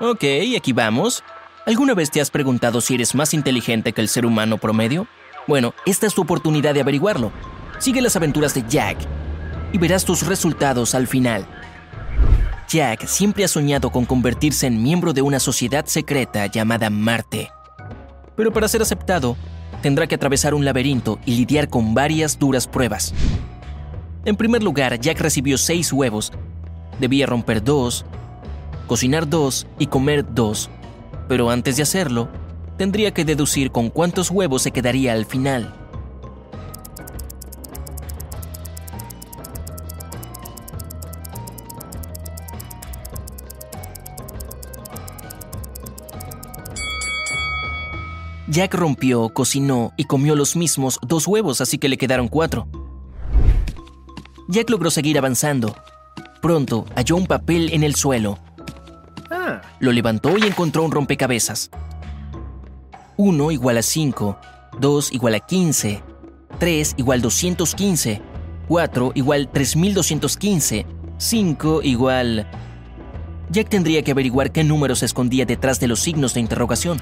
Ok, aquí vamos. ¿Alguna vez te has preguntado si eres más inteligente que el ser humano promedio? Bueno, esta es tu oportunidad de averiguarlo. Sigue las aventuras de Jack y verás tus resultados al final. Jack siempre ha soñado con convertirse en miembro de una sociedad secreta llamada Marte. Pero para ser aceptado, tendrá que atravesar un laberinto y lidiar con varias duras pruebas. En primer lugar, Jack recibió seis huevos. Debía romper dos, cocinar dos y comer dos. Pero antes de hacerlo, tendría que deducir con cuántos huevos se quedaría al final. Jack rompió, cocinó y comió los mismos dos huevos, así que le quedaron cuatro. Jack logró seguir avanzando. Pronto halló un papel en el suelo. Lo levantó y encontró un rompecabezas. 1 igual a 5, 2 igual a 15, 3 igual 215, 4 igual 3215, 5 igual... Jack tendría que averiguar qué número se escondía detrás de los signos de interrogación.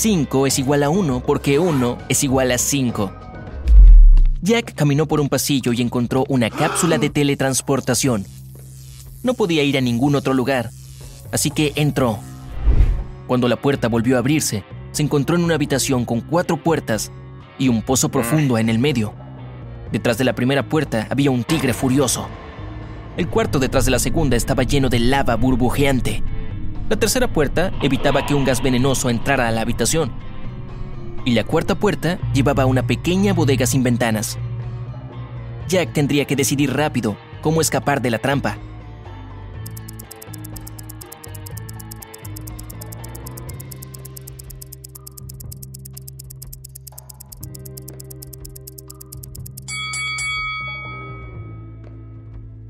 Cinco es igual a 1 porque 1 es igual a 5. Jack caminó por un pasillo y encontró una cápsula de teletransportación. No podía ir a ningún otro lugar, así que entró. Cuando la puerta volvió a abrirse, se encontró en una habitación con cuatro puertas y un pozo profundo en el medio. Detrás de la primera puerta había un tigre furioso. El cuarto detrás de la segunda estaba lleno de lava burbujeante. La tercera puerta evitaba que un gas venenoso entrara a la habitación. Y la cuarta puerta llevaba a una pequeña bodega sin ventanas. Jack tendría que decidir rápido cómo escapar de la trampa.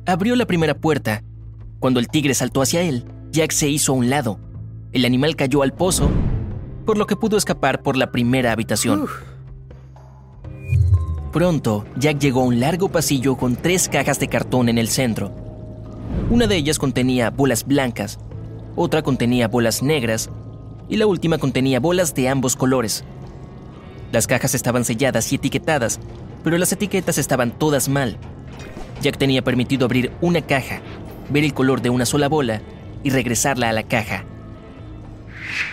Abrió la primera puerta. Cuando el tigre saltó hacia él, Jack se hizo a un lado. El animal cayó al pozo, por lo que pudo escapar por la primera habitación. Pronto, Jack llegó a un largo pasillo con tres cajas de cartón en el centro. Una de ellas contenía bolas blancas, otra contenía bolas negras y la última contenía bolas de ambos colores. Las cajas estaban selladas y etiquetadas, pero las etiquetas estaban todas mal. Jack tenía permitido abrir una caja, ver el color de una sola bola y regresarla a la caja.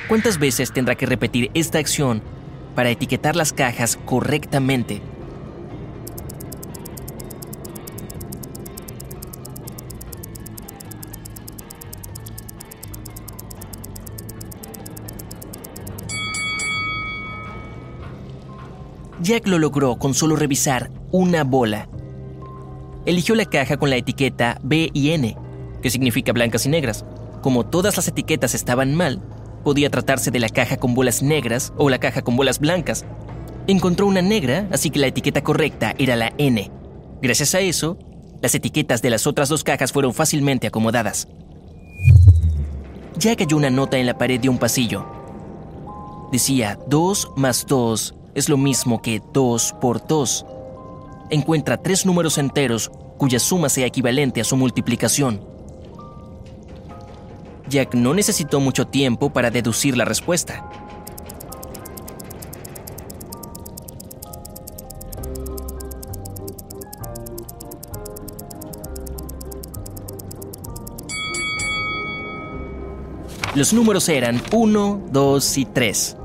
¿Cuántas veces tendrá que repetir esta acción para etiquetar las cajas correctamente? Jack lo logró con solo revisar una bola. Eligió la caja con la etiqueta B y N, que significa blancas y negras. Como todas las etiquetas estaban mal, podía tratarse de la caja con bolas negras o la caja con bolas blancas. Encontró una negra, así que la etiqueta correcta era la N. Gracias a eso, las etiquetas de las otras dos cajas fueron fácilmente acomodadas. Jack halló una nota en la pared de un pasillo. Decía 2 más 2 es lo mismo que 2 por 2. Encuentra tres números enteros cuya suma sea equivalente a su multiplicación. Jack no necesitó mucho tiempo para deducir la respuesta. Los números eran 1, 2 y 3.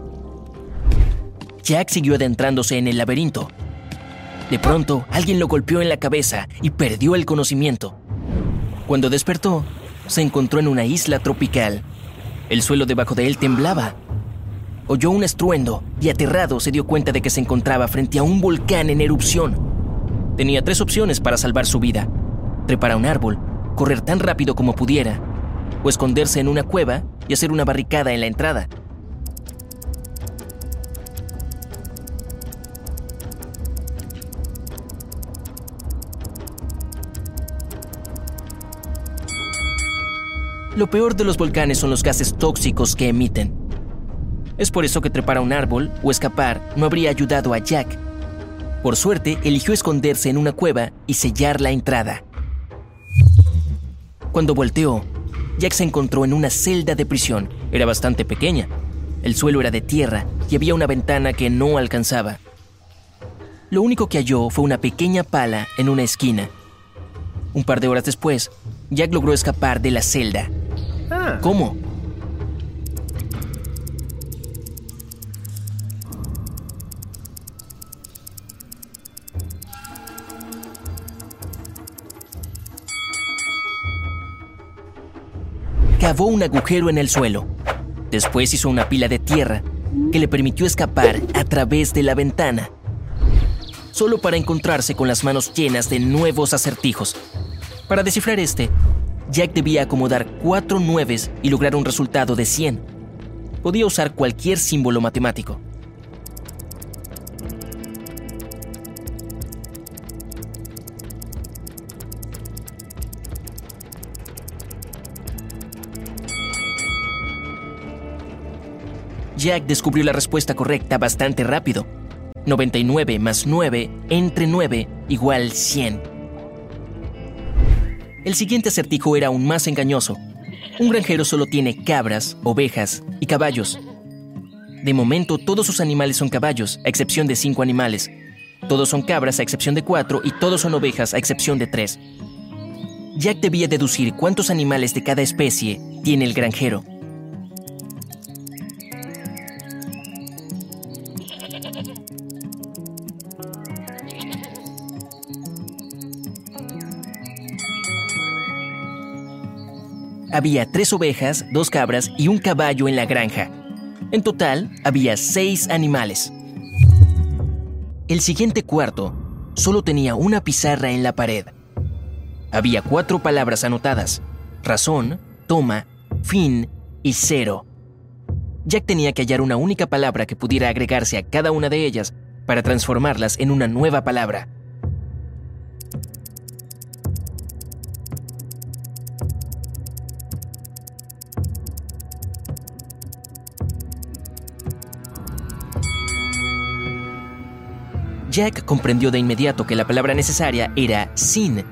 Jack siguió adentrándose en el laberinto. De pronto, alguien lo golpeó en la cabeza y perdió el conocimiento. Cuando despertó, se encontró en una isla tropical. El suelo debajo de él temblaba. Oyó un estruendo y aterrado se dio cuenta de que se encontraba frente a un volcán en erupción. Tenía tres opciones para salvar su vida. Trepar a un árbol, correr tan rápido como pudiera, o esconderse en una cueva y hacer una barricada en la entrada. Lo peor de los volcanes son los gases tóxicos que emiten. Es por eso que trepar a un árbol o escapar no habría ayudado a Jack. Por suerte, eligió esconderse en una cueva y sellar la entrada. Cuando volteó, Jack se encontró en una celda de prisión. Era bastante pequeña. El suelo era de tierra y había una ventana que no alcanzaba. Lo único que halló fue una pequeña pala en una esquina. Un par de horas después, Jack logró escapar de la celda. Ah. ¿Cómo? Cavó un agujero en el suelo. Después hizo una pila de tierra que le permitió escapar a través de la ventana. Solo para encontrarse con las manos llenas de nuevos acertijos. Para descifrar este, Jack debía acomodar cuatro nueves y lograr un resultado de 100. Podía usar cualquier símbolo matemático. Jack descubrió la respuesta correcta bastante rápido. 99 más 9 entre 9 igual 100. El siguiente acertijo era aún más engañoso. Un granjero solo tiene cabras, ovejas y caballos. De momento todos sus animales son caballos, a excepción de 5 animales. Todos son cabras a excepción de 4 y todos son ovejas a excepción de 3. Jack debía deducir cuántos animales de cada especie tiene el granjero. Había tres ovejas, dos cabras y un caballo en la granja. En total, había seis animales. El siguiente cuarto solo tenía una pizarra en la pared. Había cuatro palabras anotadas. Razón, toma, fin y cero. Jack tenía que hallar una única palabra que pudiera agregarse a cada una de ellas para transformarlas en una nueva palabra. Jack comprendió de inmediato que la palabra necesaria era sin.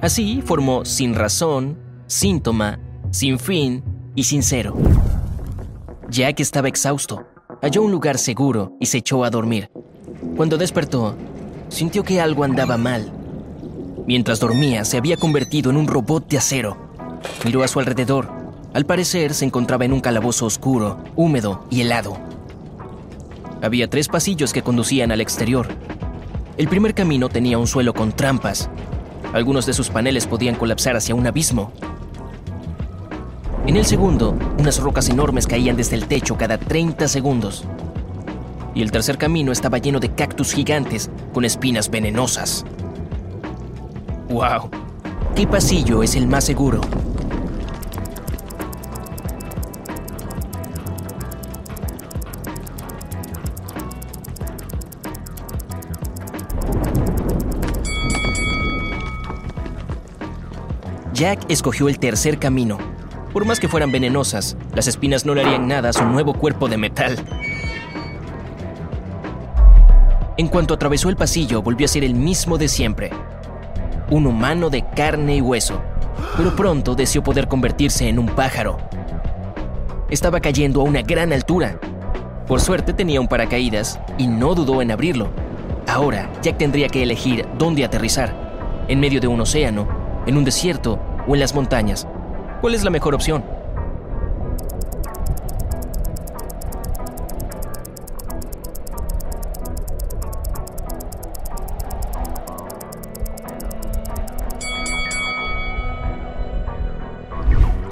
Así formó sin razón, síntoma, sin fin y sincero. Jack estaba exhausto. Halló un lugar seguro y se echó a dormir. Cuando despertó, sintió que algo andaba mal. Mientras dormía, se había convertido en un robot de acero. Miró a su alrededor. Al parecer, se encontraba en un calabozo oscuro, húmedo y helado. Había tres pasillos que conducían al exterior. El primer camino tenía un suelo con trampas. Algunos de sus paneles podían colapsar hacia un abismo. En el segundo, unas rocas enormes caían desde el techo cada 30 segundos. Y el tercer camino estaba lleno de cactus gigantes con espinas venenosas. ¡Wow! ¿Qué pasillo es el más seguro? Jack escogió el tercer camino. Por más que fueran venenosas, las espinas no le harían nada a su nuevo cuerpo de metal. En cuanto atravesó el pasillo, volvió a ser el mismo de siempre. Un humano de carne y hueso, pero pronto deseó poder convertirse en un pájaro. Estaba cayendo a una gran altura. Por suerte tenía un paracaídas y no dudó en abrirlo. Ahora, Jack tendría que elegir dónde aterrizar. En medio de un océano, en un desierto o en las montañas. ¿Cuál es la mejor opción?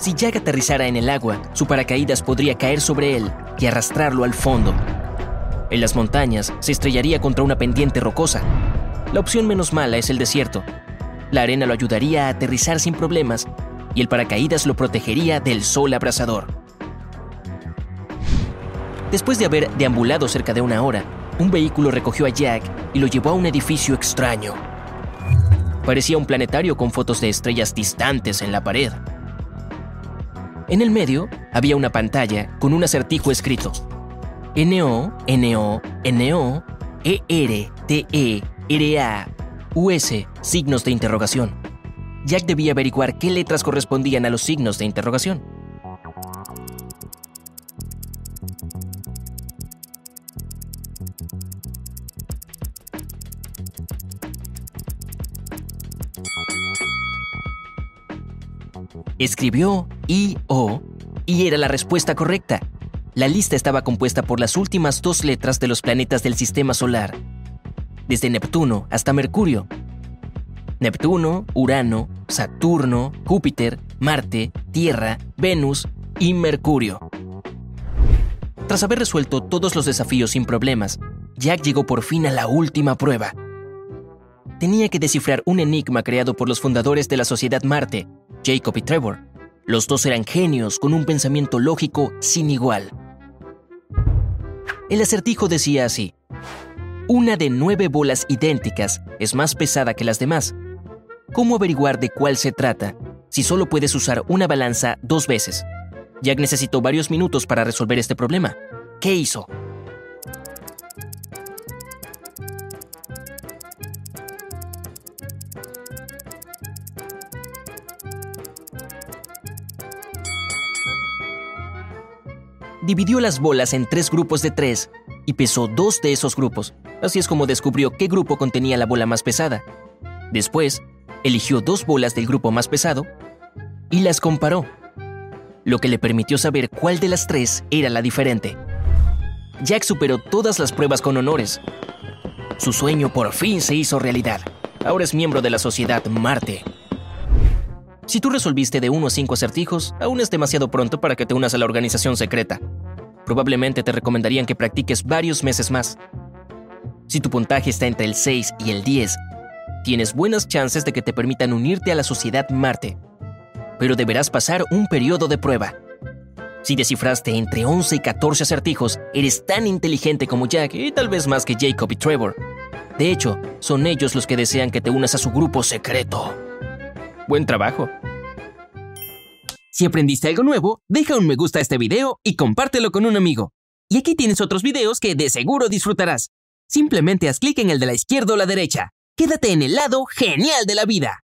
Si Jack aterrizara en el agua, su paracaídas podría caer sobre él y arrastrarlo al fondo. En las montañas se estrellaría contra una pendiente rocosa. La opción menos mala es el desierto. La arena lo ayudaría a aterrizar sin problemas y el paracaídas lo protegería del sol abrasador. Después de haber deambulado cerca de una hora, un vehículo recogió a Jack y lo llevó a un edificio extraño. Parecía un planetario con fotos de estrellas distantes en la pared. En el medio había una pantalla con un acertijo escrito. NO, NO, NO, ER, TE, RA, US, signos de interrogación. Jack debía averiguar qué letras correspondían a los signos de interrogación. Escribió I-O y era la respuesta correcta. La lista estaba compuesta por las últimas dos letras de los planetas del sistema solar, desde Neptuno hasta Mercurio. Neptuno, Urano, Saturno, Júpiter, Marte, Tierra, Venus y Mercurio. Tras haber resuelto todos los desafíos sin problemas, Jack llegó por fin a la última prueba. Tenía que descifrar un enigma creado por los fundadores de la Sociedad Marte, Jacob y Trevor. Los dos eran genios con un pensamiento lógico sin igual. El acertijo decía así. Una de nueve bolas idénticas es más pesada que las demás. ¿Cómo averiguar de cuál se trata si solo puedes usar una balanza dos veces? Jack necesitó varios minutos para resolver este problema. ¿Qué hizo? dividió las bolas en tres grupos de tres y pesó dos de esos grupos. Así es como descubrió qué grupo contenía la bola más pesada. Después, eligió dos bolas del grupo más pesado y las comparó, lo que le permitió saber cuál de las tres era la diferente. Jack superó todas las pruebas con honores. Su sueño por fin se hizo realidad. Ahora es miembro de la sociedad Marte. Si tú resolviste de uno a cinco acertijos, aún es demasiado pronto para que te unas a la organización secreta. Probablemente te recomendarían que practiques varios meses más. Si tu puntaje está entre el 6 y el 10, tienes buenas chances de que te permitan unirte a la sociedad Marte. Pero deberás pasar un periodo de prueba. Si descifraste entre 11 y 14 acertijos, eres tan inteligente como Jack y tal vez más que Jacob y Trevor. De hecho, son ellos los que desean que te unas a su grupo secreto. Buen trabajo. Si aprendiste algo nuevo, deja un me gusta a este video y compártelo con un amigo. Y aquí tienes otros videos que de seguro disfrutarás. Simplemente haz clic en el de la izquierda o la derecha. Quédate en el lado genial de la vida.